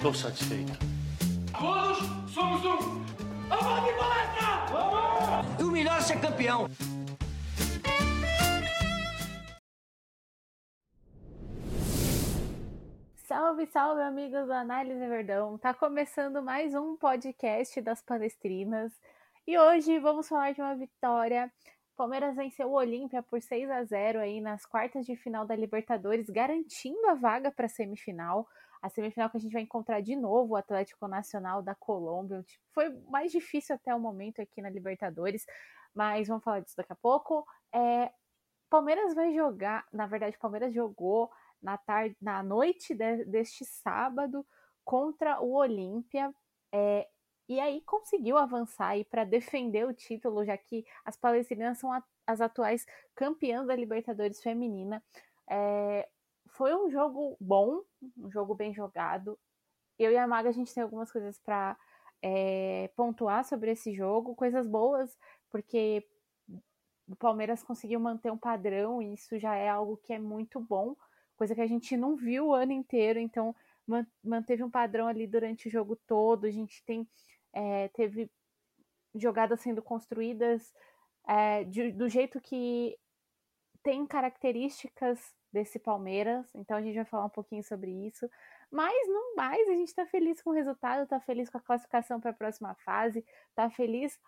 Tô satisfeito. Todos somos um. Vamos de palestra! Vamos! E o melhor é ser campeão. Salve, salve, amigos do Análise Verdão! Tá começando mais um podcast das Palestrinas e hoje vamos falar de uma vitória. Palmeiras venceu o Olímpia por 6 a 0 aí nas quartas de final da Libertadores, garantindo a vaga para a semifinal. A semifinal que a gente vai encontrar de novo o Atlético Nacional da Colômbia. Foi mais difícil até o momento aqui na Libertadores, mas vamos falar disso daqui a pouco. É, Palmeiras vai jogar, na verdade, Palmeiras jogou na tarde, na noite de, deste sábado contra o Olímpia. É, e aí conseguiu avançar para defender o título, já que as palestinianas são a, as atuais campeãs da Libertadores feminina. É, foi um jogo bom, um jogo bem jogado. Eu e a Maga a gente tem algumas coisas para é, pontuar sobre esse jogo, coisas boas, porque o Palmeiras conseguiu manter um padrão e isso já é algo que é muito bom, coisa que a gente não viu o ano inteiro, então manteve um padrão ali durante o jogo todo. A gente tem é, teve jogadas sendo construídas é, de, do jeito que tem características desse Palmeiras, então a gente vai falar um pouquinho sobre isso. Mas não mais, a gente está feliz com o resultado, está feliz com a classificação para a próxima fase, está feliz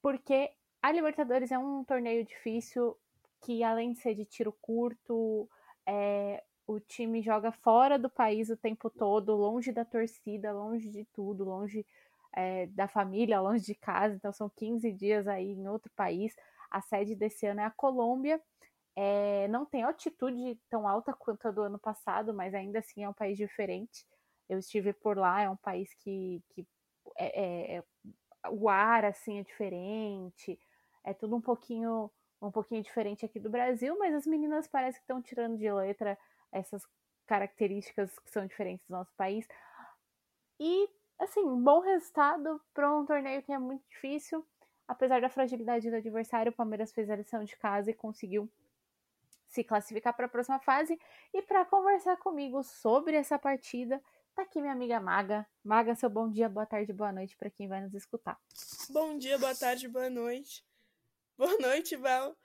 porque a Libertadores é um torneio difícil que, além de ser de tiro curto, é, o time joga fora do país o tempo todo, longe da torcida, longe de tudo, longe é, da família, longe de casa, então são 15 dias aí em outro país. A sede desse ano é a Colômbia. É, não tem altitude tão alta quanto a do ano passado, mas ainda assim é um país diferente. Eu estive por lá, é um país que, que é, é, é o ar assim é diferente, é tudo um pouquinho um pouquinho diferente aqui do Brasil, mas as meninas parecem que estão tirando de letra essas características que são diferentes do nosso país. E assim, bom resultado para um torneio que é muito difícil. Apesar da fragilidade do adversário, o Palmeiras fez a lição de casa e conseguiu se classificar para a próxima fase. E para conversar comigo sobre essa partida, tá aqui minha amiga Maga. Maga, seu bom dia, boa tarde, boa noite para quem vai nos escutar. Bom dia, boa tarde, boa noite. Boa noite, Val.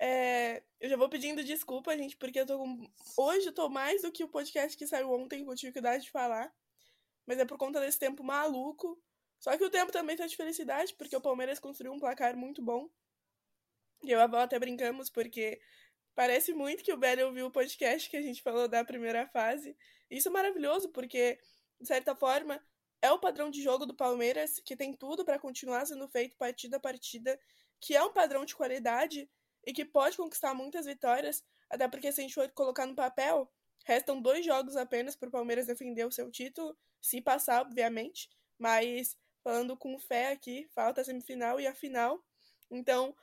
É, eu já vou pedindo desculpa, gente, porque eu tô com... hoje eu tô mais do que o podcast que saiu ontem, tive cuidado de falar mas é por conta desse tempo maluco. Só que o tempo também tá de felicidade, porque o Palmeiras construiu um placar muito bom. E eu e a Val até brincamos, porque parece muito que o Belly ouviu o podcast que a gente falou da primeira fase. Isso é maravilhoso, porque, de certa forma, é o padrão de jogo do Palmeiras, que tem tudo para continuar sendo feito partida a partida, que é um padrão de qualidade e que pode conquistar muitas vitórias, até porque se a gente for colocar no papel, restam dois jogos apenas para o Palmeiras defender o seu título, se passar, obviamente, mas falando com fé aqui, falta a semifinal e a final. Então,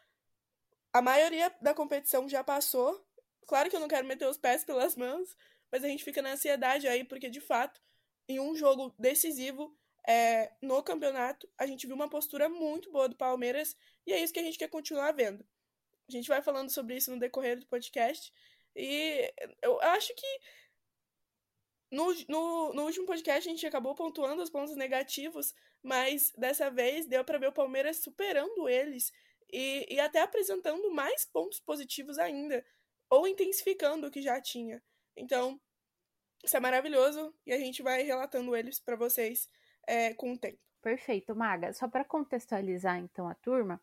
a maioria da competição já passou. Claro que eu não quero meter os pés pelas mãos, mas a gente fica na ansiedade aí, porque de fato, em um jogo decisivo é, no campeonato, a gente viu uma postura muito boa do Palmeiras e é isso que a gente quer continuar vendo. A gente vai falando sobre isso no decorrer do podcast. E eu acho que no, no, no, último podcast a gente acabou pontuando os pontos negativos, mas dessa vez deu para ver o Palmeiras superando eles e, e até apresentando mais pontos positivos ainda, ou intensificando o que já tinha. Então, isso é maravilhoso e a gente vai relatando eles para vocês é, com o tempo. Perfeito, Maga. Só para contextualizar então a turma,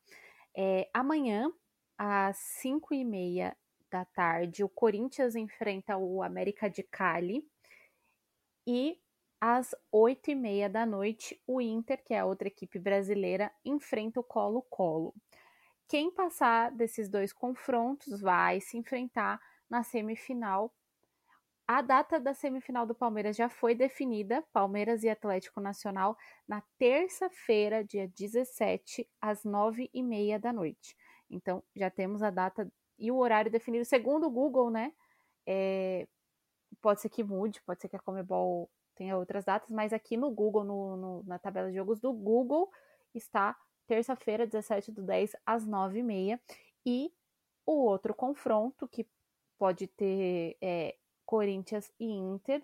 é, amanhã às 5 e meia da tarde o Corinthians enfrenta o América de Cali e às oito e meia da noite, o Inter, que é a outra equipe brasileira, enfrenta o Colo-Colo. Quem passar desses dois confrontos vai se enfrentar na semifinal. A data da semifinal do Palmeiras já foi definida, Palmeiras e Atlético Nacional, na terça-feira, dia 17, às nove e meia da noite. Então, já temos a data e o horário definido, segundo o Google, né? É, pode ser que mude, pode ser que a Comebol tenha outras datas, mas aqui no Google, no, no, na tabela de jogos do Google, está terça-feira, 17 do 10, às 9h30. E o outro confronto, que pode ter é, Corinthians e Inter,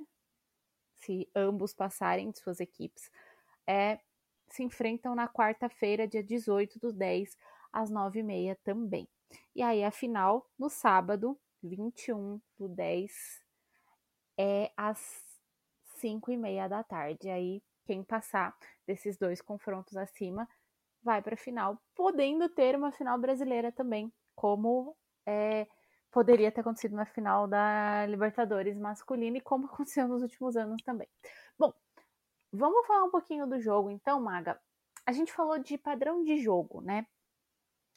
se ambos passarem de suas equipes, é, se enfrentam na quarta-feira, dia 18 do 10, às 9h30 também. E aí a final, no sábado, 21 do 10, é às 5h30 da tarde. Aí quem passar desses dois confrontos acima vai para a final, podendo ter uma final brasileira também, como é, poderia ter acontecido na final da Libertadores masculina e como aconteceu nos últimos anos também. Bom, vamos falar um pouquinho do jogo então, Maga. A gente falou de padrão de jogo, né?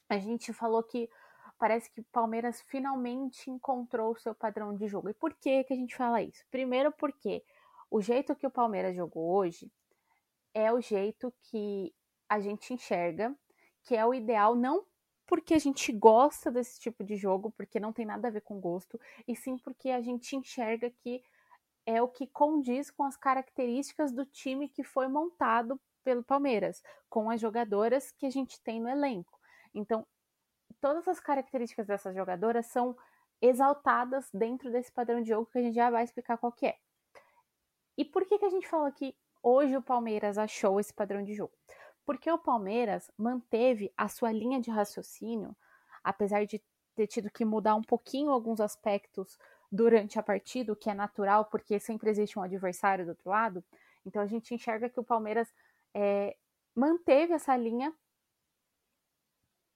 A gente falou que parece que o Palmeiras finalmente encontrou o seu padrão de jogo. E por que, que a gente fala isso? Primeiro, porque o jeito que o Palmeiras jogou hoje é o jeito que a gente enxerga, que é o ideal, não porque a gente gosta desse tipo de jogo, porque não tem nada a ver com gosto, e sim porque a gente enxerga que é o que condiz com as características do time que foi montado pelo Palmeiras, com as jogadoras que a gente tem no elenco. Então, todas as características dessas jogadoras são exaltadas dentro desse padrão de jogo que a gente já vai explicar qual que é. E por que, que a gente fala que hoje o Palmeiras achou esse padrão de jogo? Porque o Palmeiras manteve a sua linha de raciocínio, apesar de ter tido que mudar um pouquinho alguns aspectos durante a partida, o que é natural, porque sempre existe um adversário do outro lado. Então a gente enxerga que o Palmeiras é, manteve essa linha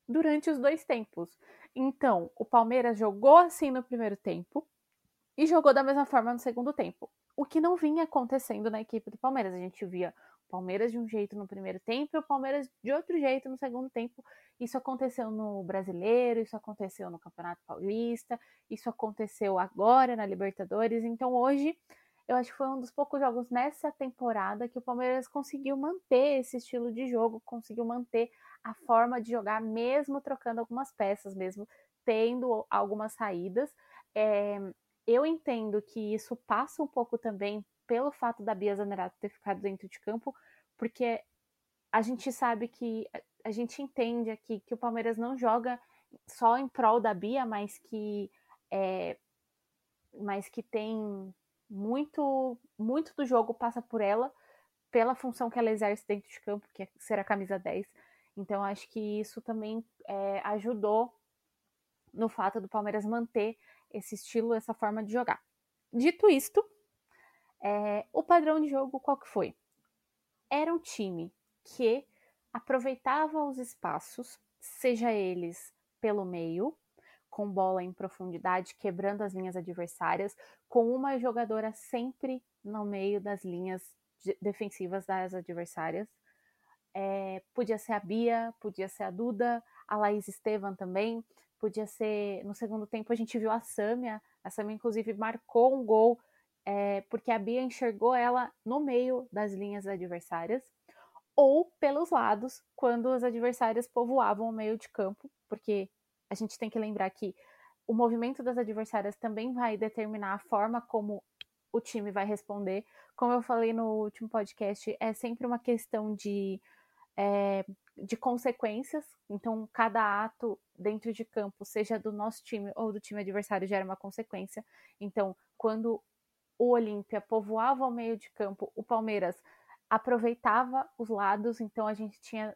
durante os dois tempos. Então, o Palmeiras jogou assim no primeiro tempo e jogou da mesma forma no segundo tempo. O que não vinha acontecendo na equipe do Palmeiras. A gente via Palmeiras de um jeito no primeiro tempo e o Palmeiras de outro jeito no segundo tempo. Isso aconteceu no Brasileiro, isso aconteceu no Campeonato Paulista, isso aconteceu agora na Libertadores. Então hoje eu acho que foi um dos poucos jogos nessa temporada que o Palmeiras conseguiu manter esse estilo de jogo, conseguiu manter a forma de jogar, mesmo trocando algumas peças, mesmo tendo algumas saídas. É, eu entendo que isso passa um pouco também pelo fato da Bia Zanerato ter ficado dentro de campo, porque a gente sabe que a gente entende aqui que o Palmeiras não joga só em prol da Bia, mas que é, mas que tem muito muito do jogo passa por ela, pela função que ela exerce dentro de campo, que é ser a camisa 10. Então acho que isso também é, ajudou no fato do Palmeiras manter esse estilo, essa forma de jogar. Dito isto, é, o padrão de jogo qual que foi? Era um time que aproveitava os espaços, seja eles pelo meio, com bola em profundidade, quebrando as linhas adversárias, com uma jogadora sempre no meio das linhas defensivas das adversárias. É, podia ser a Bia, podia ser a Duda, a Laís Estevan também, podia ser. No segundo tempo a gente viu a Sâmia, a Sâmia inclusive marcou um gol é, porque a Bia enxergou ela no meio das linhas adversárias, ou pelos lados, quando os adversários povoavam o meio de campo, porque a gente tem que lembrar que o movimento das adversárias também vai determinar a forma como o time vai responder. Como eu falei no último podcast, é sempre uma questão de, é, de consequências. Então, cada ato dentro de campo, seja do nosso time ou do time adversário, gera uma consequência. Então, quando o Olímpia povoava o meio de campo, o Palmeiras aproveitava os lados, então a gente tinha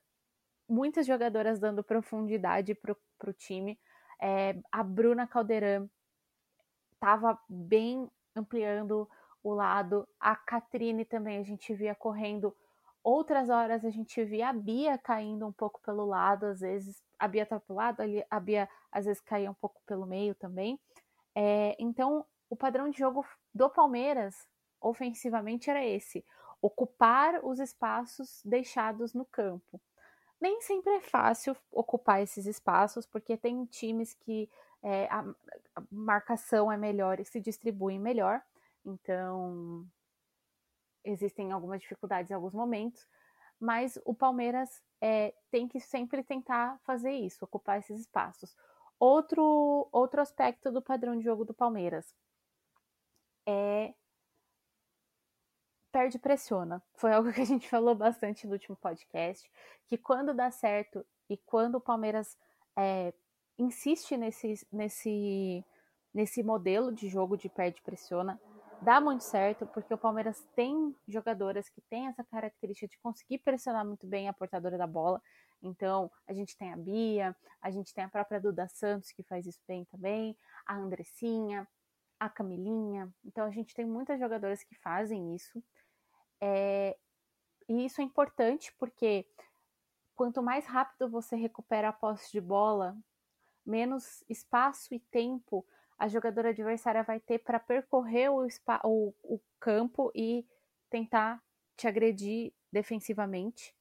muitas jogadoras dando profundidade para o time. É, a Bruna Caldeirão estava bem ampliando o lado, a Catrine também a gente via correndo. Outras horas a gente via a Bia caindo um pouco pelo lado, às vezes a Bia estava pelo lado, a Bia às vezes caía um pouco pelo meio também. É, então o padrão de jogo do Palmeiras, ofensivamente, era esse: ocupar os espaços deixados no campo. Nem sempre é fácil ocupar esses espaços, porque tem times que é, a, marcação é melhor e se distribuem melhor, então existem algumas dificuldades em alguns momentos, mas o Palmeiras é, tem que sempre tentar fazer isso, ocupar esses espaços. Outro, outro aspecto do padrão de jogo do Palmeiras é perde pressiona. Foi algo que a gente falou bastante no último podcast, que quando dá certo e quando o Palmeiras é, insiste nesse, nesse, nesse modelo de jogo de perde pressiona, dá muito certo, porque o Palmeiras tem jogadoras que têm essa característica de conseguir pressionar muito bem a portadora da bola. Então, a gente tem a Bia, a gente tem a própria Duda Santos, que faz isso bem também, a Andressinha, a Camilinha. Então, a gente tem muitas jogadoras que fazem isso. É, e isso é importante porque quanto mais rápido você recupera a posse de bola, menos espaço e tempo a jogadora adversária vai ter para percorrer o, o, o campo e tentar te agredir defensivamente.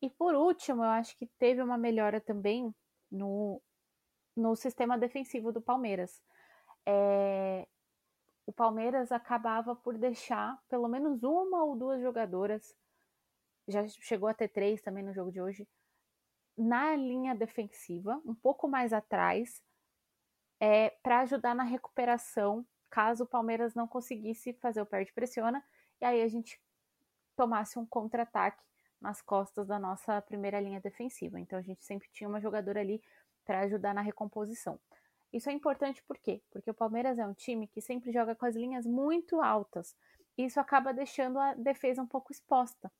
E por último, eu acho que teve uma melhora também no, no sistema defensivo do Palmeiras. É, o Palmeiras acabava por deixar pelo menos uma ou duas jogadoras, já chegou a ter três também no jogo de hoje, na linha defensiva, um pouco mais atrás, é, para ajudar na recuperação, caso o Palmeiras não conseguisse fazer o perde pressiona, e aí a gente tomasse um contra-ataque nas costas da nossa primeira linha defensiva. Então a gente sempre tinha uma jogadora ali para ajudar na recomposição. Isso é importante por quê? Porque o Palmeiras é um time que sempre joga com as linhas muito altas. Isso acaba deixando a defesa um pouco exposta.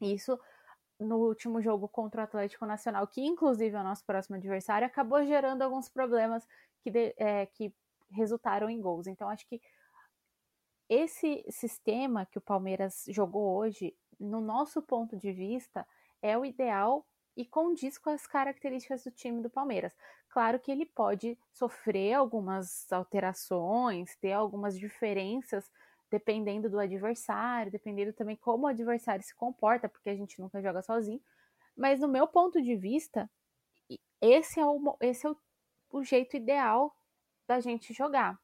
Isso no último jogo contra o Atlético Nacional, que inclusive é o nosso próximo adversário, acabou gerando alguns problemas que, de, é, que resultaram em gols. Então acho que esse sistema que o Palmeiras jogou hoje no nosso ponto de vista, é o ideal e condiz com as características do time do Palmeiras. Claro que ele pode sofrer algumas alterações, ter algumas diferenças dependendo do adversário, dependendo também como o adversário se comporta, porque a gente nunca joga sozinho. Mas no meu ponto de vista, esse é o, esse é o, o jeito ideal da gente jogar.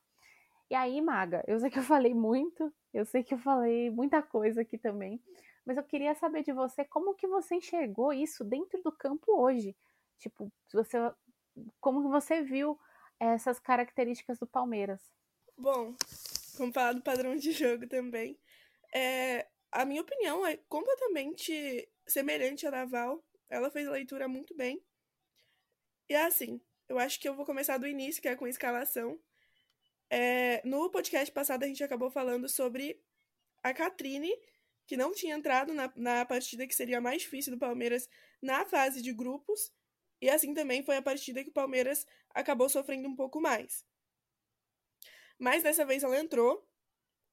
E aí, Maga, eu sei que eu falei muito, eu sei que eu falei muita coisa aqui também, mas eu queria saber de você como que você enxergou isso dentro do campo hoje. Tipo, você, como que você viu essas características do Palmeiras? Bom, vamos falar do padrão de jogo também. É, a minha opinião é completamente semelhante à da Val. Ela fez a leitura muito bem. E é assim, eu acho que eu vou começar do início, que é com a escalação. É, no podcast passado a gente acabou falando sobre a Catrine que não tinha entrado na, na partida que seria mais difícil do Palmeiras na fase de grupos, e assim também foi a partida que o Palmeiras acabou sofrendo um pouco mais. Mas dessa vez ela entrou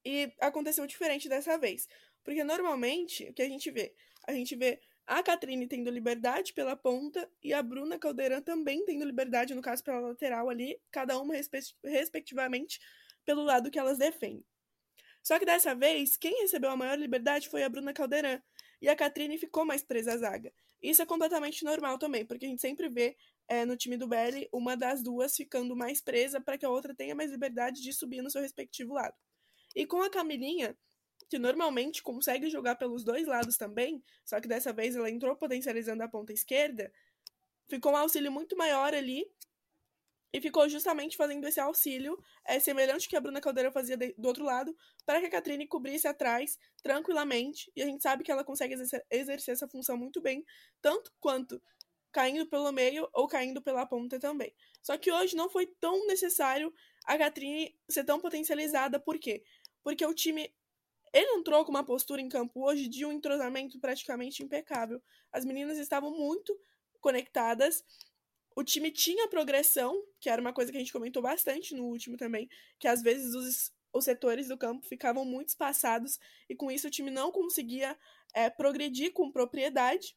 e aconteceu diferente dessa vez. Porque normalmente o que a gente vê? A gente vê a Catrine tendo liberdade pela ponta e a Bruna Caldeirão também tendo liberdade, no caso pela lateral ali, cada uma respectivamente pelo lado que elas defendem. Só que dessa vez, quem recebeu a maior liberdade foi a Bruna Caldeirão, e a Catrine ficou mais presa à zaga. Isso é completamente normal também, porque a gente sempre vê é, no time do Belly uma das duas ficando mais presa para que a outra tenha mais liberdade de subir no seu respectivo lado. E com a Camilinha, que normalmente consegue jogar pelos dois lados também, só que dessa vez ela entrou potencializando a ponta esquerda, ficou um auxílio muito maior ali e ficou justamente fazendo esse auxílio, é, semelhante que a Bruna Caldeira fazia de, do outro lado, para que a Catrine cobrisse atrás tranquilamente. E a gente sabe que ela consegue exercer, exercer essa função muito bem, tanto quanto caindo pelo meio ou caindo pela ponta também. Só que hoje não foi tão necessário a Catrine ser tão potencializada. Por quê? Porque o time ele entrou com uma postura em campo hoje de um entrosamento praticamente impecável. As meninas estavam muito conectadas o time tinha progressão, que era uma coisa que a gente comentou bastante no último também, que às vezes os, os setores do campo ficavam muito espaçados e com isso o time não conseguia é, progredir com propriedade.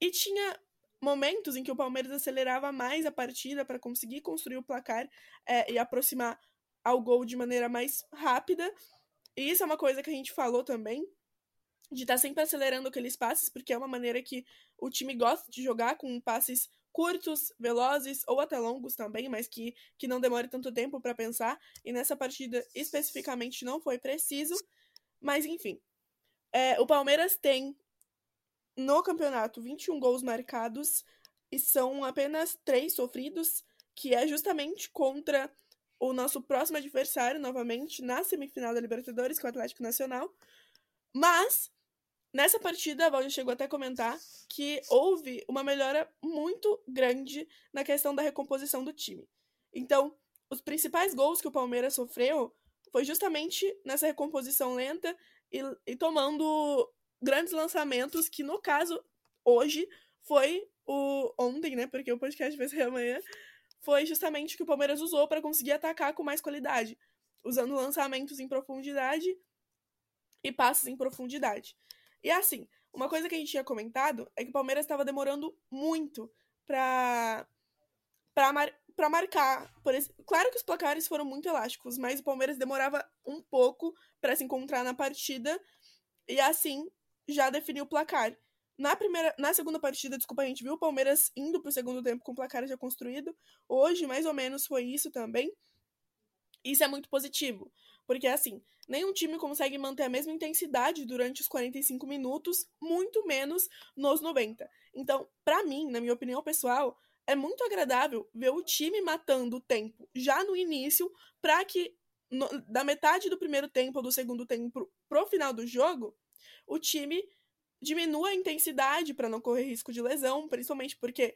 E tinha momentos em que o Palmeiras acelerava mais a partida para conseguir construir o placar é, e aproximar ao gol de maneira mais rápida. E isso é uma coisa que a gente falou também, de estar tá sempre acelerando aqueles passes, porque é uma maneira que o time gosta de jogar com passes curtos, velozes ou até longos também, mas que, que não demore tanto tempo para pensar. E nessa partida especificamente não foi preciso. Mas enfim. É, o Palmeiras tem no campeonato 21 gols marcados e são apenas três sofridos, que é justamente contra o nosso próximo adversário, novamente, na semifinal da Libertadores, que é o Atlético Nacional. Mas Nessa partida, a Val chegou até a comentar que houve uma melhora muito grande na questão da recomposição do time. Então, os principais gols que o Palmeiras sofreu foi justamente nessa recomposição lenta e, e tomando grandes lançamentos, que no caso, hoje, foi o ontem, né? Porque o podcast vai ser amanhã. Foi justamente o que o Palmeiras usou para conseguir atacar com mais qualidade, usando lançamentos em profundidade e passes em profundidade. E assim, uma coisa que a gente tinha comentado é que o Palmeiras estava demorando muito para para mar, marcar. Esse... Claro que os placares foram muito elásticos, mas o Palmeiras demorava um pouco para se encontrar na partida e assim já definiu o placar. Na primeira, na segunda partida, desculpa, a gente viu o Palmeiras indo pro segundo tempo com o placar já construído. Hoje, mais ou menos, foi isso também. Isso é muito positivo, porque assim, nenhum time consegue manter a mesma intensidade durante os 45 minutos, muito menos nos 90. Então, para mim, na minha opinião pessoal, é muito agradável ver o time matando o tempo já no início, para que no, da metade do primeiro tempo ou do segundo tempo pro final do jogo, o time diminua a intensidade para não correr risco de lesão, principalmente porque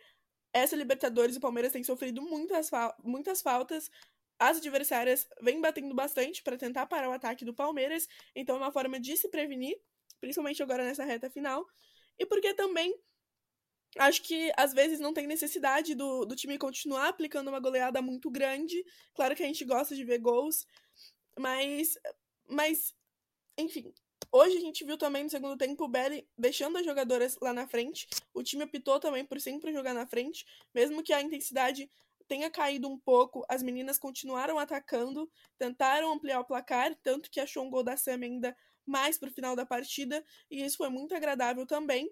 essa Libertadores o Palmeiras tem sofrido muitas, fal muitas faltas. As adversárias vêm batendo bastante para tentar parar o ataque do Palmeiras, então é uma forma de se prevenir, principalmente agora nessa reta final. E porque também acho que às vezes não tem necessidade do, do time continuar aplicando uma goleada muito grande. Claro que a gente gosta de ver gols, mas, mas enfim, Hoje a gente viu também no segundo tempo o Belly deixando as jogadoras lá na frente. O time optou também por sempre jogar na frente, mesmo que a intensidade tenha caído um pouco, as meninas continuaram atacando, tentaram ampliar o placar, tanto que achou um gol da Sam ainda mais pro final da partida, e isso foi muito agradável também.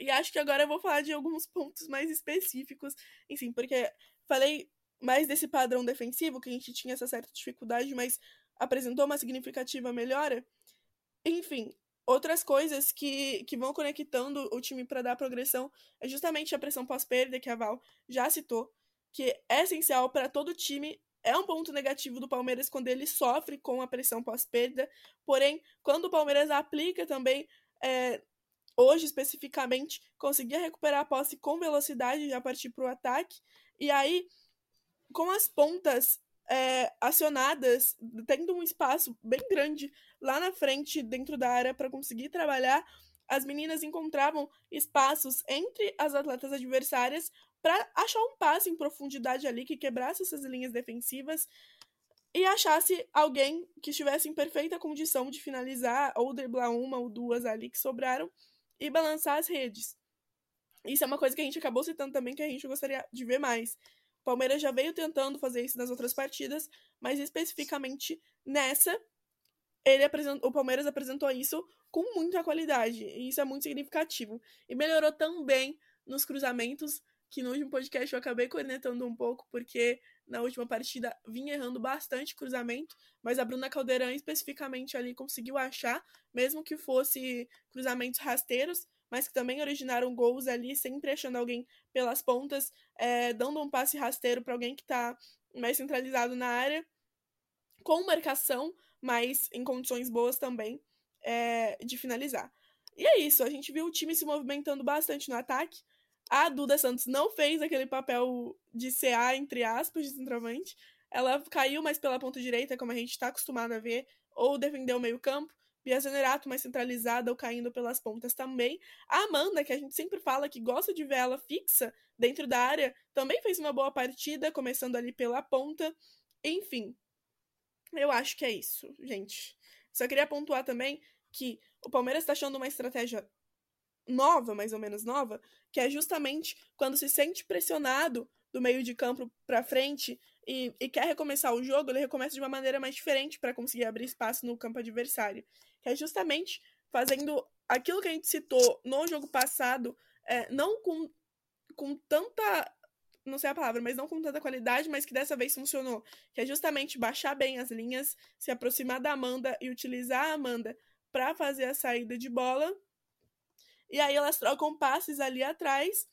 E acho que agora eu vou falar de alguns pontos mais específicos, enfim, porque falei mais desse padrão defensivo, que a gente tinha essa certa dificuldade, mas apresentou uma significativa melhora. Enfim, outras coisas que, que vão conectando o time para dar progressão é justamente a pressão pós-perda, que a Val já citou, que é essencial para todo time. É um ponto negativo do Palmeiras quando ele sofre com a pressão pós-perda, porém, quando o Palmeiras aplica também, é, hoje especificamente, conseguia recuperar a posse com velocidade e já partir para o ataque, e aí, com as pontas é, acionadas, tendo um espaço bem grande lá na frente, dentro da área, para conseguir trabalhar, as meninas encontravam espaços entre as atletas adversárias para achar um passe em profundidade ali que quebrasse essas linhas defensivas e achasse alguém que estivesse em perfeita condição de finalizar ou driblar uma ou duas ali que sobraram e balançar as redes. Isso é uma coisa que a gente acabou citando também que a gente gostaria de ver mais. Palmeiras já veio tentando fazer isso nas outras partidas, mas especificamente nessa, ele o Palmeiras apresentou isso com muita qualidade, e isso é muito significativo. E melhorou também nos cruzamentos, que no último podcast eu acabei cornetando um pouco, porque na última partida vinha errando bastante cruzamento, mas a Bruna Caldeirão especificamente ali conseguiu achar, mesmo que fosse cruzamentos rasteiros, mas que também originaram gols ali, sempre achando alguém pelas pontas, é, dando um passe rasteiro para alguém que está mais centralizado na área, com marcação, mas em condições boas também é, de finalizar. E é isso, a gente viu o time se movimentando bastante no ataque. A Duda Santos não fez aquele papel de CA, entre aspas, de centroavante. Ela caiu mais pela ponta direita, como a gente está acostumado a ver, ou defendeu o meio-campo. Bia Zenerato mais centralizada ou caindo pelas pontas também. A Amanda, que a gente sempre fala que gosta de ver ela fixa dentro da área, também fez uma boa partida, começando ali pela ponta. Enfim, eu acho que é isso, gente. Só queria pontuar também que o Palmeiras está achando uma estratégia nova, mais ou menos nova, que é justamente quando se sente pressionado do meio de campo para frente e, e, quer recomeçar o jogo, ele recomeça de uma maneira mais diferente para conseguir abrir espaço no campo adversário que é justamente fazendo aquilo que a gente citou no jogo passado, é, não com, com tanta. Não sei a palavra, mas não com tanta qualidade, mas que dessa vez funcionou. Que é justamente baixar bem as linhas, se aproximar da Amanda e utilizar a Amanda para fazer a saída de bola. E aí elas trocam passes ali atrás.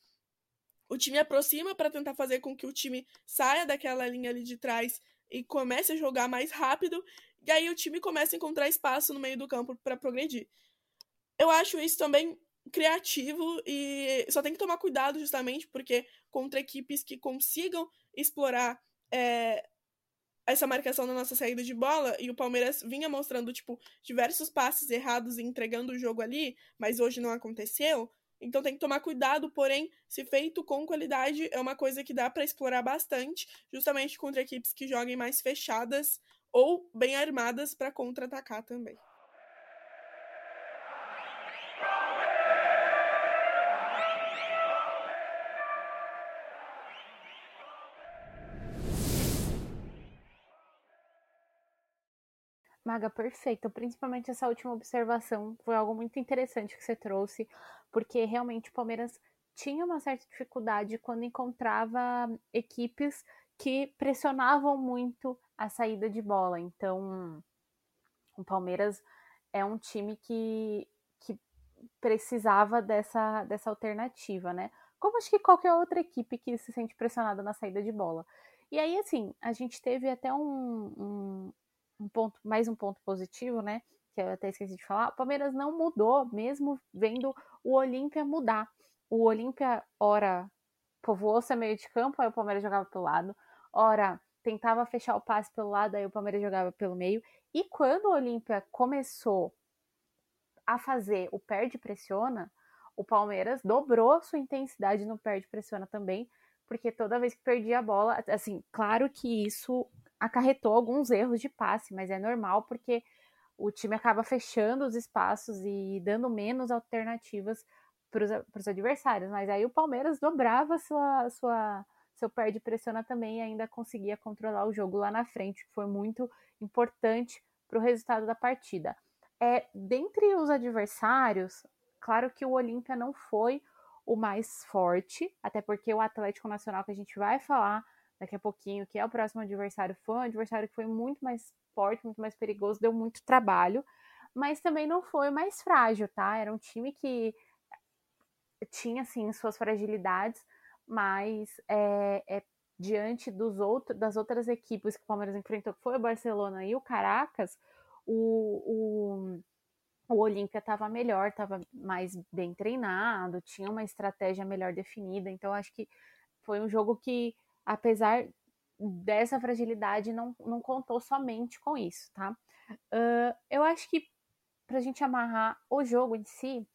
O time aproxima para tentar fazer com que o time saia daquela linha ali de trás e comece a jogar mais rápido. E aí o time começa a encontrar espaço no meio do campo para progredir. Eu acho isso também criativo e só tem que tomar cuidado justamente porque contra equipes que consigam explorar é, essa marcação na nossa saída de bola e o Palmeiras vinha mostrando, tipo, diversos passes errados e entregando o jogo ali, mas hoje não aconteceu. Então tem que tomar cuidado, porém, se feito com qualidade, é uma coisa que dá para explorar bastante, justamente contra equipes que joguem mais fechadas ou bem armadas para contra-atacar também. Maga, perfeito. Principalmente essa última observação foi algo muito interessante que você trouxe, porque realmente o Palmeiras tinha uma certa dificuldade quando encontrava equipes que pressionavam muito a saída de bola. Então, o Palmeiras é um time que, que precisava dessa, dessa alternativa, né? Como acho que qualquer outra equipe que se sente pressionada na saída de bola. E aí, assim, a gente teve até um, um, um ponto, mais um ponto positivo, né? Que eu até esqueci de falar. O Palmeiras não mudou, mesmo vendo o Olímpia mudar. O Olímpia, ora, povoou seu meio de campo, aí o Palmeiras jogava pelo lado. Ora, tentava fechar o passe pelo lado, aí o Palmeiras jogava pelo meio. E quando o Olímpia começou a fazer o perde-pressiona, o Palmeiras dobrou sua intensidade no perde-pressiona também, porque toda vez que perdia a bola, assim, claro que isso acarretou alguns erros de passe, mas é normal porque o time acaba fechando os espaços e dando menos alternativas para os adversários. Mas aí o Palmeiras dobrava sua, sua, seu perde pressiona também e ainda conseguia controlar o jogo lá na frente, que foi muito importante para o resultado da partida. É, dentre os adversários, claro que o Olímpia não foi o mais forte, até porque o Atlético Nacional que a gente vai falar daqui a pouquinho, que é o próximo adversário, foi um adversário que foi muito mais forte, muito mais perigoso, deu muito trabalho, mas também não foi mais frágil, tá? Era um time que tinha, assim, suas fragilidades, mas é, é, diante dos outros, das outras equipes que o Palmeiras enfrentou, que foi o Barcelona e o Caracas, o, o, o Olímpia estava melhor, estava mais bem treinado, tinha uma estratégia melhor definida, então acho que foi um jogo que apesar dessa fragilidade, não, não contou somente com isso, tá? Uh, eu acho que para a gente amarrar o jogo em si,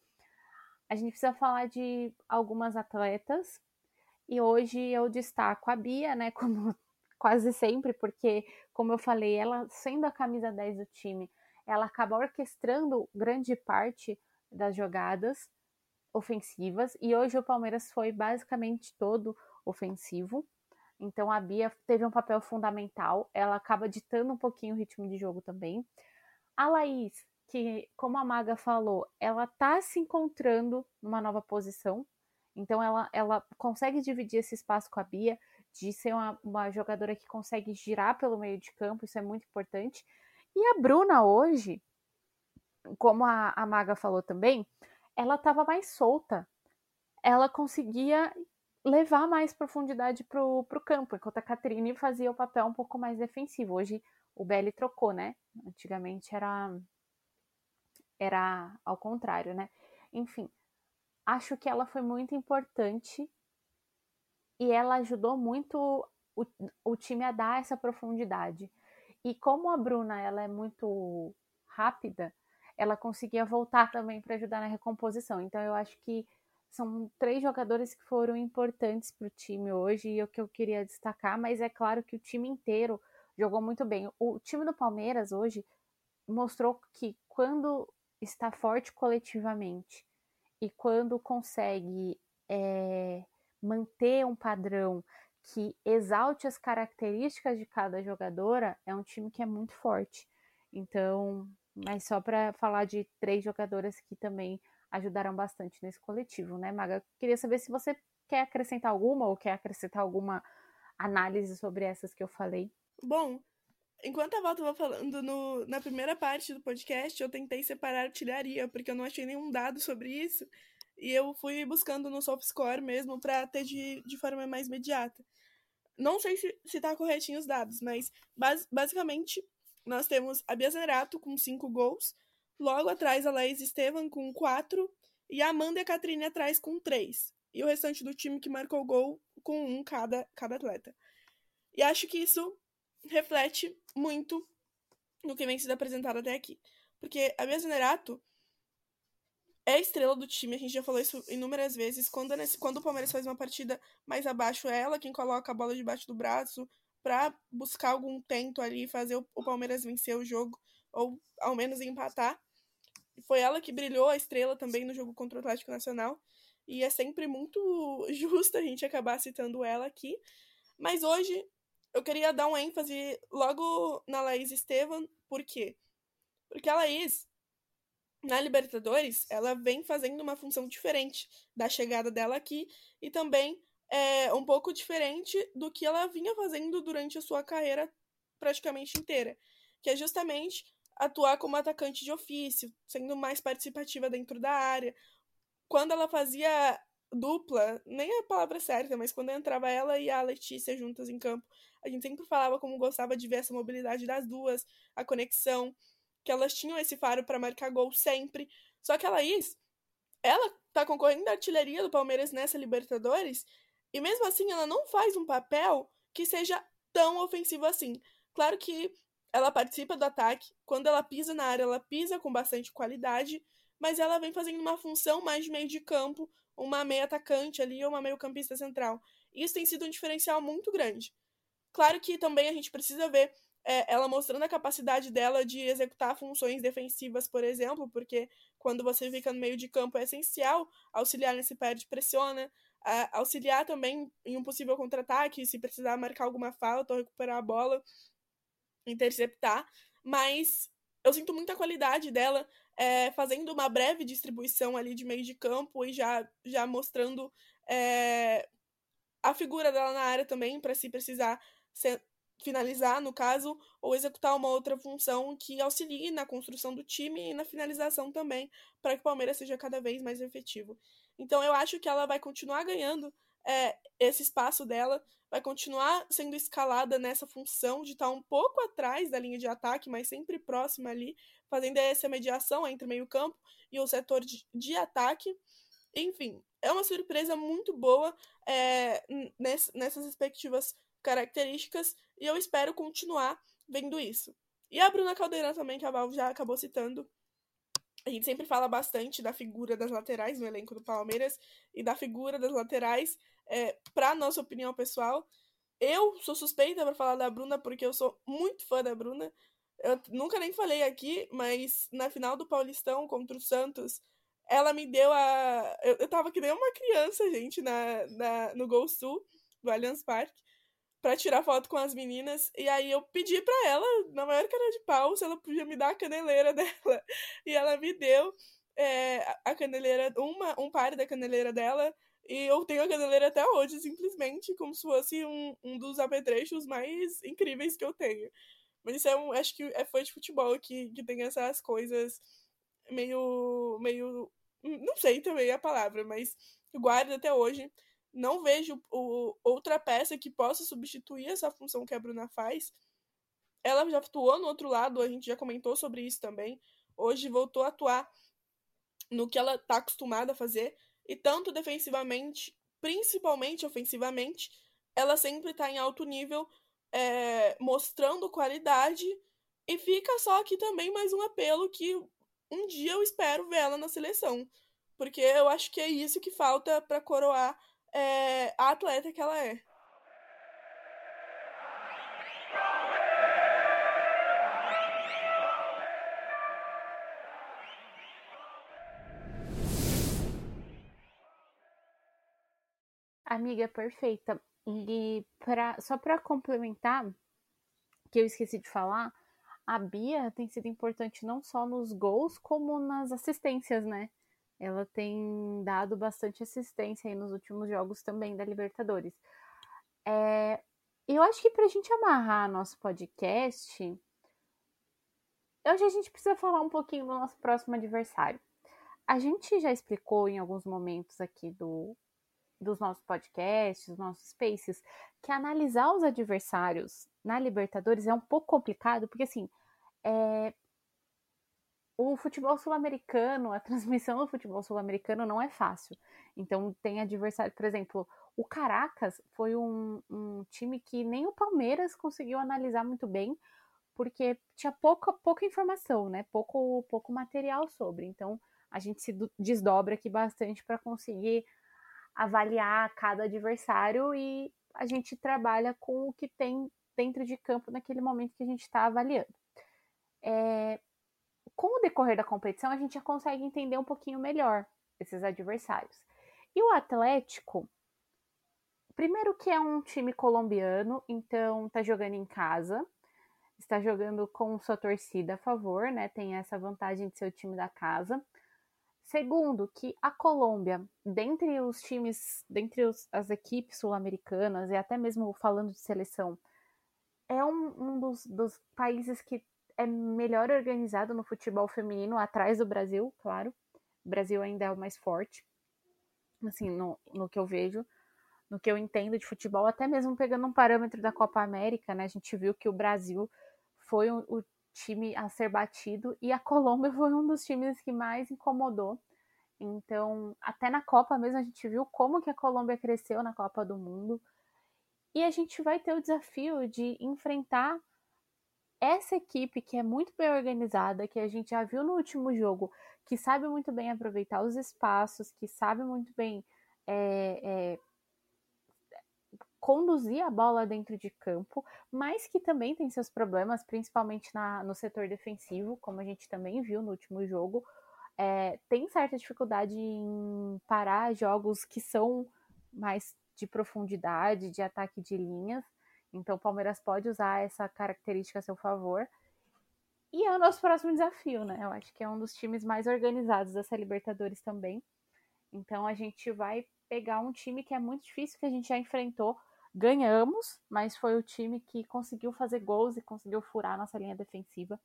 a gente precisa falar de algumas atletas. E hoje eu destaco a Bia, né? Como quase sempre, porque, como eu falei, ela sendo a camisa 10 do time, ela acaba orquestrando grande parte das jogadas ofensivas. E hoje o Palmeiras foi basicamente todo ofensivo. Então a Bia teve um papel fundamental, ela acaba ditando um pouquinho o ritmo de jogo também. A Laís, que como a Maga falou, ela tá se encontrando numa nova posição, então ela, ela consegue dividir esse espaço com a Bia, de ser uma, uma jogadora que consegue girar pelo meio de campo, isso é muito importante. E a Bruna hoje, como a, a Maga falou também, ela estava mais solta. Ela conseguia levar mais profundidade para o campo, enquanto a Catrine fazia o papel um pouco mais defensivo. Hoje o Belli trocou, né? Antigamente era era ao contrário, né? Enfim, acho que ela foi muito importante e ela ajudou muito o, o time a dar essa profundidade. E como a Bruna ela é muito rápida, ela conseguia voltar também para ajudar na recomposição. Então eu acho que são três jogadores que foram importantes para o time hoje e o que eu queria destacar, mas é claro que o time inteiro jogou muito bem. O time do Palmeiras hoje mostrou que quando está forte coletivamente e quando consegue é, manter um padrão que exalte as características de cada jogadora, é um time que é muito forte. Então, mas só para falar de três jogadoras que também ajudaram bastante nesse coletivo, né, Maga? Queria saber se você quer acrescentar alguma ou quer acrescentar alguma análise sobre essas que eu falei. Bom, enquanto a Val estava falando no, na primeira parte do podcast, eu tentei separar artilharia, porque eu não achei nenhum dado sobre isso. E eu fui buscando no SoftScore mesmo para ter de, de forma mais imediata. Não sei se, se tá corretinho os dados, mas bas, basicamente nós temos a Bia Zerato com cinco gols, Logo atrás, a Laís Estevam com 4 e a Amanda e a Catrine atrás com 3. E o restante do time que marcou gol com um cada, cada atleta. E acho que isso reflete muito no que vem sido apresentado até aqui. Porque a Bia Zanerato é a estrela do time, a gente já falou isso inúmeras vezes. Quando, quando o Palmeiras faz uma partida mais abaixo, é ela quem coloca a bola debaixo do braço para buscar algum tento ali, fazer o, o Palmeiras vencer o jogo, ou ao menos empatar. Foi ela que brilhou a estrela também no jogo contra o Atlético Nacional. E é sempre muito justo a gente acabar citando ela aqui. Mas hoje eu queria dar um ênfase logo na Laís Estevam. Por quê? Porque a Laís na Libertadores, ela vem fazendo uma função diferente da chegada dela aqui e também é um pouco diferente do que ela vinha fazendo durante a sua carreira praticamente inteira, que é justamente atuar como atacante de ofício, sendo mais participativa dentro da área. Quando ela fazia dupla, nem é a palavra certa, mas quando entrava ela e a Letícia juntas em campo, a gente sempre falava como gostava de ver essa mobilidade das duas, a conexão que elas tinham esse faro para marcar gol sempre. Só que a Laís, ela tá concorrendo à artilharia do Palmeiras nessa Libertadores, e mesmo assim ela não faz um papel que seja tão ofensivo assim. Claro que ela participa do ataque, quando ela pisa na área, ela pisa com bastante qualidade, mas ela vem fazendo uma função mais de meio de campo, uma meia atacante ali ou uma meio campista central. Isso tem sido um diferencial muito grande. Claro que também a gente precisa ver é, ela mostrando a capacidade dela de executar funções defensivas, por exemplo, porque quando você fica no meio de campo é essencial auxiliar nesse perde pressiona, auxiliar também em um possível contra-ataque, se precisar marcar alguma falta ou recuperar a bola, interceptar, mas eu sinto muita qualidade dela é, fazendo uma breve distribuição ali de meio de campo e já, já mostrando é, a figura dela na área também, para se precisar finalizar, no caso, ou executar uma outra função que auxilie na construção do time e na finalização também, para que o Palmeiras seja cada vez mais efetivo. Então eu acho que ela vai continuar ganhando é, esse espaço dela, vai continuar sendo escalada nessa função de estar um pouco atrás da linha de ataque, mas sempre próxima ali, fazendo essa mediação entre meio-campo e o setor de, de ataque. Enfim, é uma surpresa muito boa é, nessas perspectivas características e eu espero continuar vendo isso. E a Bruna Caldeirão também, que a Val já acabou citando. A gente sempre fala bastante da figura das laterais no elenco do Palmeiras e da figura das laterais, é, pra nossa opinião pessoal. Eu sou suspeita para falar da Bruna porque eu sou muito fã da Bruna. Eu nunca nem falei aqui, mas na final do Paulistão contra o Santos, ela me deu a. Eu, eu tava que nem uma criança, gente, na, na, no Gol Sul, do Allianz Parque para tirar foto com as meninas. E aí eu pedi para ela, na maior cara de pau, se ela podia me dar a caneleira dela. E ela me deu é, a caneleira, uma, um par da caneleira dela. E eu tenho a caneleira até hoje, simplesmente, como se fosse um, um dos apetrechos mais incríveis que eu tenho. Mas isso é um. Acho que é fã de futebol que, que tem essas coisas meio. meio. Não sei também a palavra, mas guardo até hoje não vejo o, outra peça que possa substituir essa função que a Bruna faz. Ela já atuou no outro lado, a gente já comentou sobre isso também. Hoje voltou a atuar no que ela está acostumada a fazer. E tanto defensivamente, principalmente ofensivamente, ela sempre está em alto nível, é, mostrando qualidade. E fica só aqui também mais um apelo que um dia eu espero ver ela na seleção. Porque eu acho que é isso que falta para coroar é, a atleta que ela é. Amiga, perfeita. E pra, só para complementar, que eu esqueci de falar, a Bia tem sido importante não só nos gols, como nas assistências, né? ela tem dado bastante assistência aí nos últimos jogos também da Libertadores. É, eu acho que para a gente amarrar nosso podcast, hoje a gente precisa falar um pouquinho do nosso próximo adversário. A gente já explicou em alguns momentos aqui do, dos nossos podcasts, dos nossos spaces, que analisar os adversários na Libertadores é um pouco complicado, porque assim, é, o futebol sul-americano, a transmissão do futebol sul-americano não é fácil. Então tem adversário, por exemplo, o Caracas foi um, um, time que nem o Palmeiras conseguiu analisar muito bem, porque tinha pouca, pouca informação, né? Pouco, pouco material sobre. Então a gente se desdobra aqui bastante para conseguir avaliar cada adversário e a gente trabalha com o que tem dentro de campo naquele momento que a gente está avaliando. É, com o decorrer da competição, a gente já consegue entender um pouquinho melhor esses adversários. E o Atlético, primeiro que é um time colombiano, então tá jogando em casa, está jogando com sua torcida a favor, né? Tem essa vantagem de ser o time da casa. Segundo, que a Colômbia, dentre os times, dentre os, as equipes sul-americanas, e até mesmo falando de seleção, é um, um dos, dos países que é melhor organizado no futebol feminino, atrás do Brasil, claro. O Brasil ainda é o mais forte, assim, no, no que eu vejo, no que eu entendo de futebol, até mesmo pegando um parâmetro da Copa América, né? A gente viu que o Brasil foi o, o time a ser batido e a Colômbia foi um dos times que mais incomodou. Então, até na Copa mesmo a gente viu como que a Colômbia cresceu na Copa do Mundo. E a gente vai ter o desafio de enfrentar essa equipe que é muito bem organizada, que a gente já viu no último jogo, que sabe muito bem aproveitar os espaços, que sabe muito bem é, é, conduzir a bola dentro de campo, mas que também tem seus problemas, principalmente na, no setor defensivo, como a gente também viu no último jogo. É, tem certa dificuldade em parar jogos que são mais de profundidade, de ataque de linhas. Então o Palmeiras pode usar essa característica a seu favor. E é o nosso próximo desafio, né? Eu acho que é um dos times mais organizados dessa Libertadores também. Então a gente vai pegar um time que é muito difícil, que a gente já enfrentou. Ganhamos, mas foi o time que conseguiu fazer gols e conseguiu furar nossa linha defensiva.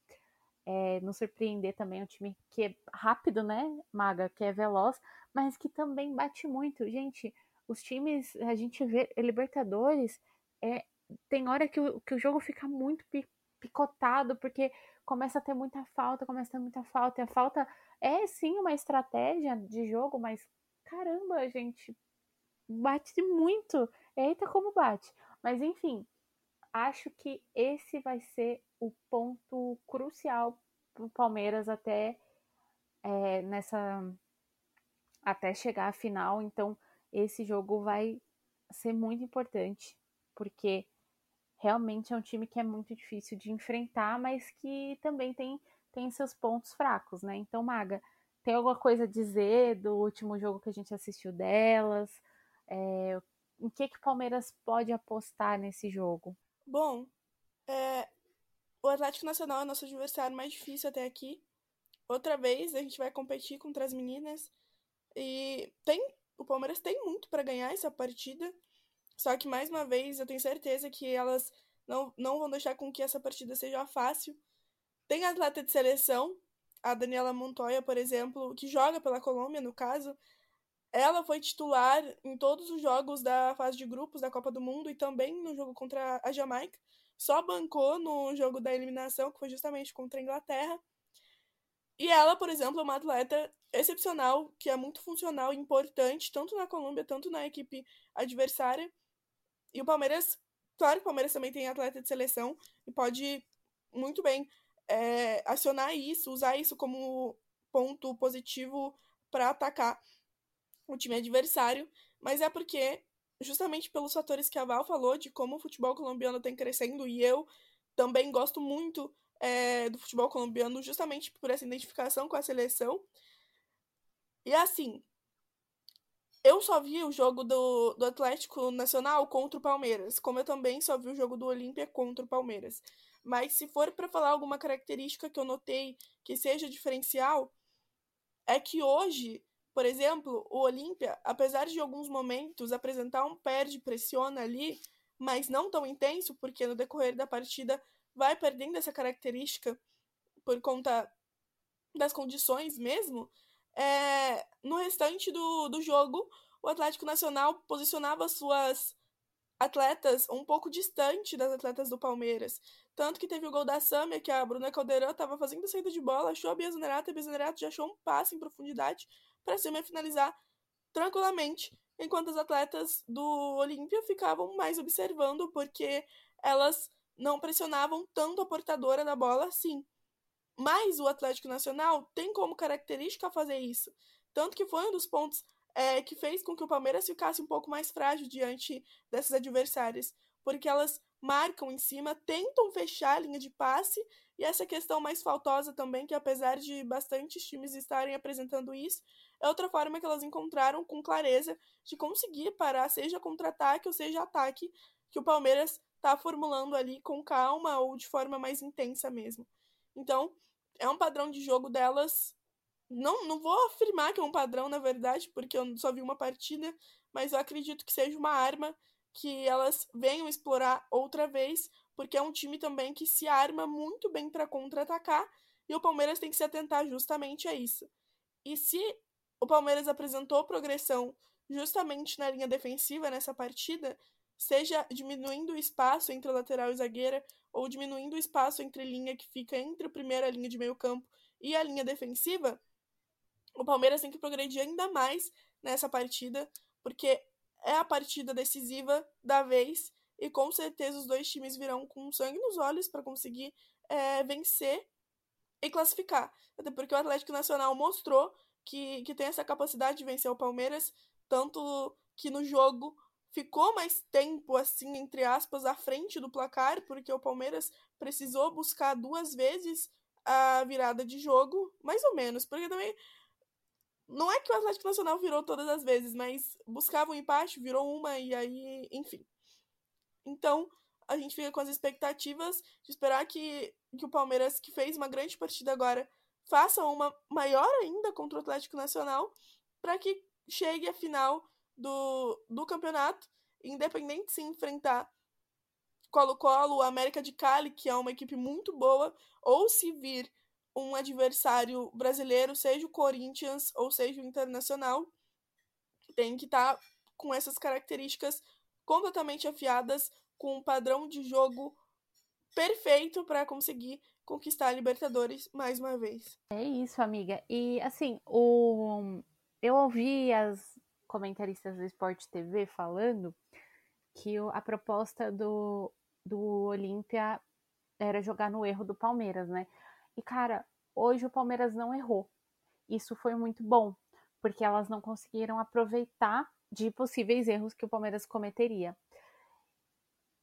É, nos surpreender também, um time que é rápido, né, Maga, que é veloz, mas que também bate muito. Gente, os times, a gente vê, Libertadores, é, tem hora que o, que o jogo fica muito picotado, porque começa a ter muita falta, começa a ter muita falta, e a falta é sim uma estratégia de jogo, mas caramba, gente, bate muito. Eita, como bate. Mas enfim, acho que esse vai ser o ponto crucial para o Palmeiras até é, nessa até chegar à final. Então, esse jogo vai ser muito importante, porque realmente é um time que é muito difícil de enfrentar, mas que também tem, tem seus pontos fracos, né? Então, Maga, tem alguma coisa a dizer do último jogo que a gente assistiu delas? É, em que, que o Palmeiras pode apostar nesse jogo? Bom, é, o Atlético Nacional é nosso adversário mais difícil até aqui. Outra vez a gente vai competir contra as meninas. E tem o Palmeiras tem muito para ganhar essa partida. Só que, mais uma vez, eu tenho certeza que elas não, não vão deixar com que essa partida seja fácil. Tem atleta de seleção, a Daniela Montoya, por exemplo, que joga pela Colômbia, no caso. Ela foi titular em todos os jogos da fase de grupos da Copa do Mundo e também no jogo contra a Jamaica. Só bancou no jogo da eliminação, que foi justamente contra a Inglaterra. E ela, por exemplo, é uma atleta excepcional, que é muito funcional e importante, tanto na Colômbia, tanto na equipe adversária. E o Palmeiras, claro que o Palmeiras também tem atleta de seleção e pode muito bem é, acionar isso, usar isso como ponto positivo para atacar o time adversário, mas é porque, justamente pelos fatores que a Val falou, de como o futebol colombiano tem crescendo, e eu também gosto muito é, do futebol colombiano, justamente por essa identificação com a seleção. E assim, eu só vi o jogo do, do Atlético Nacional contra o Palmeiras, como eu também só vi o jogo do Olímpia contra o Palmeiras. Mas se for para falar alguma característica que eu notei que seja diferencial, é que hoje, por exemplo, o Olímpia, apesar de alguns momentos apresentar um perde pressiona ali, mas não tão intenso, porque no decorrer da partida vai perdendo essa característica por conta das condições mesmo, é, no restante do, do jogo, o Atlético Nacional posicionava suas atletas um pouco distante das atletas do Palmeiras. Tanto que teve o gol da Samia, que a Bruna Caldeirão estava fazendo saída de bola, achou a Bia Zanerato, e a Bia Zanerato já achou um passe em profundidade para a Samia finalizar tranquilamente, enquanto as atletas do Olímpia ficavam mais observando, porque elas não pressionavam tanto a portadora da bola assim. Mas o Atlético Nacional tem como característica fazer isso. Tanto que foi um dos pontos é, que fez com que o Palmeiras ficasse um pouco mais frágil diante dessas adversárias. Porque elas marcam em cima, tentam fechar a linha de passe, e essa questão mais faltosa também, que apesar de bastantes times estarem apresentando isso, é outra forma que elas encontraram com clareza de conseguir parar, seja contra-ataque ou seja ataque, que o Palmeiras está formulando ali com calma ou de forma mais intensa mesmo. Então, é um padrão de jogo delas. Não, não vou afirmar que é um padrão, na verdade, porque eu só vi uma partida, mas eu acredito que seja uma arma que elas venham explorar outra vez, porque é um time também que se arma muito bem para contra-atacar e o Palmeiras tem que se atentar justamente a isso. E se o Palmeiras apresentou progressão justamente na linha defensiva nessa partida, seja diminuindo o espaço entre a lateral e zagueira, ou diminuindo o espaço entre linha que fica entre a primeira linha de meio campo e a linha defensiva, o Palmeiras tem que progredir ainda mais nessa partida, porque é a partida decisiva da vez e com certeza os dois times virão com sangue nos olhos para conseguir é, vencer e classificar. Até porque o Atlético Nacional mostrou que, que tem essa capacidade de vencer o Palmeiras, tanto que no jogo ficou mais tempo, assim, entre aspas, à frente do placar, porque o Palmeiras precisou buscar duas vezes a virada de jogo, mais ou menos, porque também. Não é que o Atlético Nacional virou todas as vezes, mas buscava um empate, virou uma e aí, enfim. Então, a gente fica com as expectativas de esperar que, que o Palmeiras, que fez uma grande partida agora, faça uma maior ainda contra o Atlético Nacional, para que chegue à final do, do campeonato, independente se enfrentar Colo-Colo, América de Cali, que é uma equipe muito boa, ou se vir um adversário brasileiro, seja o Corinthians ou seja o Internacional, tem que estar tá com essas características completamente afiadas, com um padrão de jogo perfeito para conseguir conquistar a Libertadores mais uma vez. É isso, amiga. E assim, o eu ouvi as comentaristas do Sport TV falando que a proposta do, do Olímpia era jogar no erro do Palmeiras, né? E, cara, hoje o Palmeiras não errou. Isso foi muito bom, porque elas não conseguiram aproveitar de possíveis erros que o Palmeiras cometeria.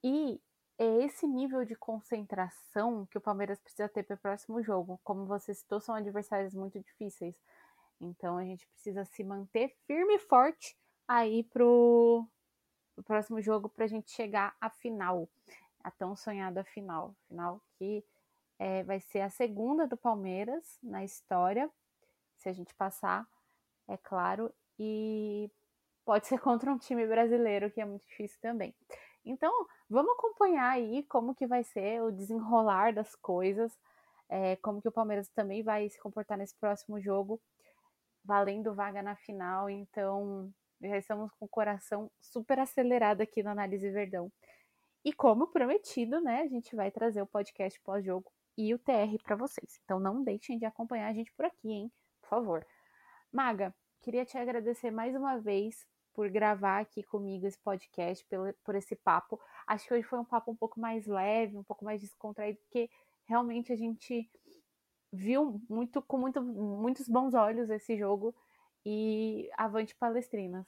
E é esse nível de concentração que o Palmeiras precisa ter para o próximo jogo. Como você citou, são adversários muito difíceis. Então a gente precisa se manter firme e forte aí pro, pro próximo jogo para a gente chegar à final, a tão sonhada final, final que é, vai ser a segunda do Palmeiras na história, se a gente passar, é claro, e pode ser contra um time brasileiro que é muito difícil também. Então, vamos acompanhar aí como que vai ser o desenrolar das coisas, é, como que o Palmeiras também vai se comportar nesse próximo jogo valendo vaga na final, então já estamos com o coração super acelerado aqui no Análise Verdão. E como prometido, né, a gente vai trazer o podcast pós-jogo e o TR para vocês. Então não deixem de acompanhar a gente por aqui, hein? Por favor. Maga, queria te agradecer mais uma vez por gravar aqui comigo esse podcast, pelo, por esse papo. Acho que hoje foi um papo um pouco mais leve, um pouco mais descontraído, porque realmente a gente viu muito com muito, muitos bons olhos esse jogo e avante palestrinas.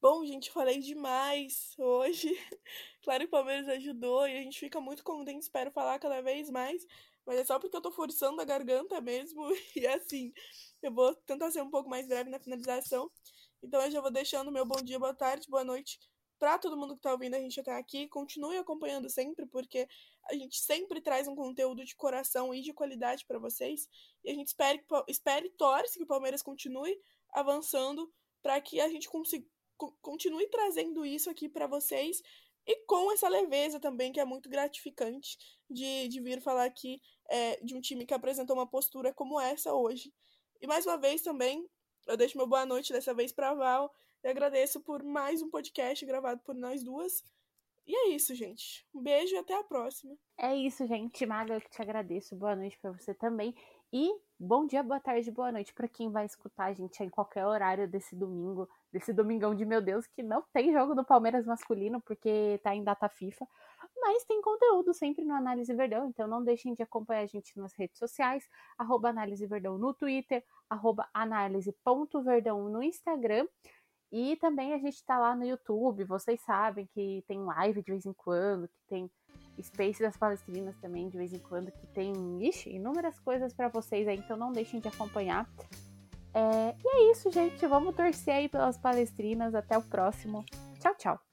Bom, gente, falei demais hoje. Claro que o Palmeiras ajudou e a gente fica muito contente, espero falar cada vez mais. Mas é só porque eu tô forçando a garganta mesmo. E assim, eu vou tentar ser um pouco mais breve na finalização. Então eu já vou deixando meu bom dia, boa tarde, boa noite para todo mundo que tá ouvindo a gente até aqui. Continue acompanhando sempre, porque a gente sempre traz um conteúdo de coração e de qualidade para vocês. E a gente espere, espere e torce que o Palmeiras continue avançando para que a gente consiga, continue trazendo isso aqui para vocês e com essa leveza também, que é muito gratificante de, de vir falar aqui é, de um time que apresentou uma postura como essa hoje. E mais uma vez também, eu deixo meu boa noite dessa vez para Val e agradeço por mais um podcast gravado por nós duas. E é isso, gente. Um beijo e até a próxima. É isso, gente. Maga, eu que te agradeço. Boa noite para você também. E bom dia, boa tarde, boa noite para quem vai escutar a gente em qualquer horário desse domingo, desse domingão de meu Deus, que não tem jogo do Palmeiras masculino porque tá em data FIFA, mas tem conteúdo sempre no Análise Verdão, então não deixem de acompanhar a gente nas redes sociais, arroba Análise Verdão no Twitter, arroba análise.verdão no Instagram. E também a gente tá lá no YouTube, vocês sabem que tem live de vez em quando, que tem Space das Palestrinas também de vez em quando, que tem, ixi, inúmeras coisas para vocês aí, então não deixem de acompanhar. É, e é isso, gente. Vamos torcer aí pelas palestrinas. Até o próximo. Tchau, tchau.